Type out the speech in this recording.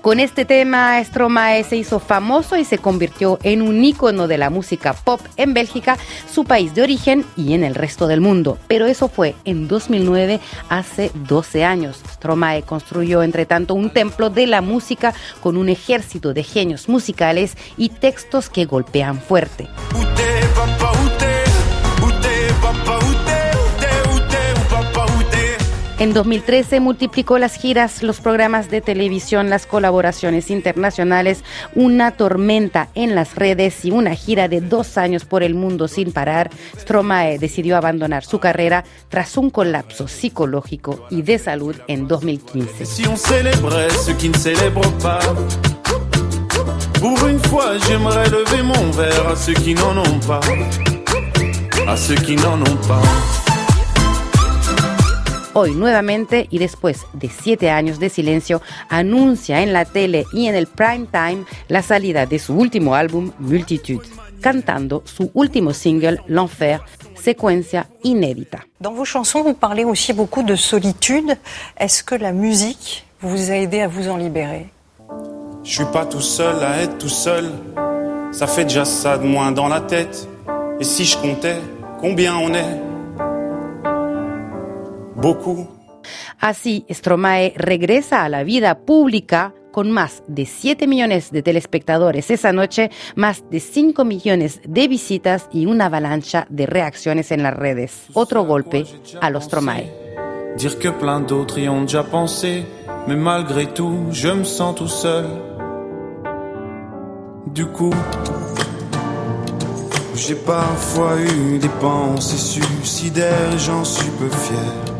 Con este tema, Stromae se hizo famoso y se convirtió en un ícono de la música pop en Bélgica, su país de origen y en el resto del mundo. Pero eso fue en 2009, hace 12 años. Stromae construyó, entre tanto, un templo de la música con un ejército de genios musicales y textos que golpean fuerte. En 2013 multiplicó las giras, los programas de televisión, las colaboraciones internacionales, una tormenta en las redes y una gira de dos años por el mundo sin parar. Stromae decidió abandonar su carrera tras un colapso psicológico y de salud en 2015. Si on qui ne pas. Hoy nuevamente y después de siete años de silencio, anuncia en la tele y en el prime time la salida de su último álbum Multitude, cantando su último single L'Enfer, secuencia inédita. Dans vos chansons, vous parlez aussi beaucoup de solitude. Est-ce que la musique vous a aidé à vous en libérer? Je suis pas tout seul à être tout seul. Ça fait déjà ça de moins dans la tête. Et si je comptais combien on est? Así, Stromae regresa a la vida pública con más de 7 millones de telespectadores esa noche, más de 5 millones de visitas y una avalancha de reacciones en las redes. Otro golpe a los Stromae. Dire que plein d'autres y ont déjà pensé, mais malgré tout, je me sens tout seul. Du coup, j'ai parfois eu des pensées suicidaires, j'en suis peu fier.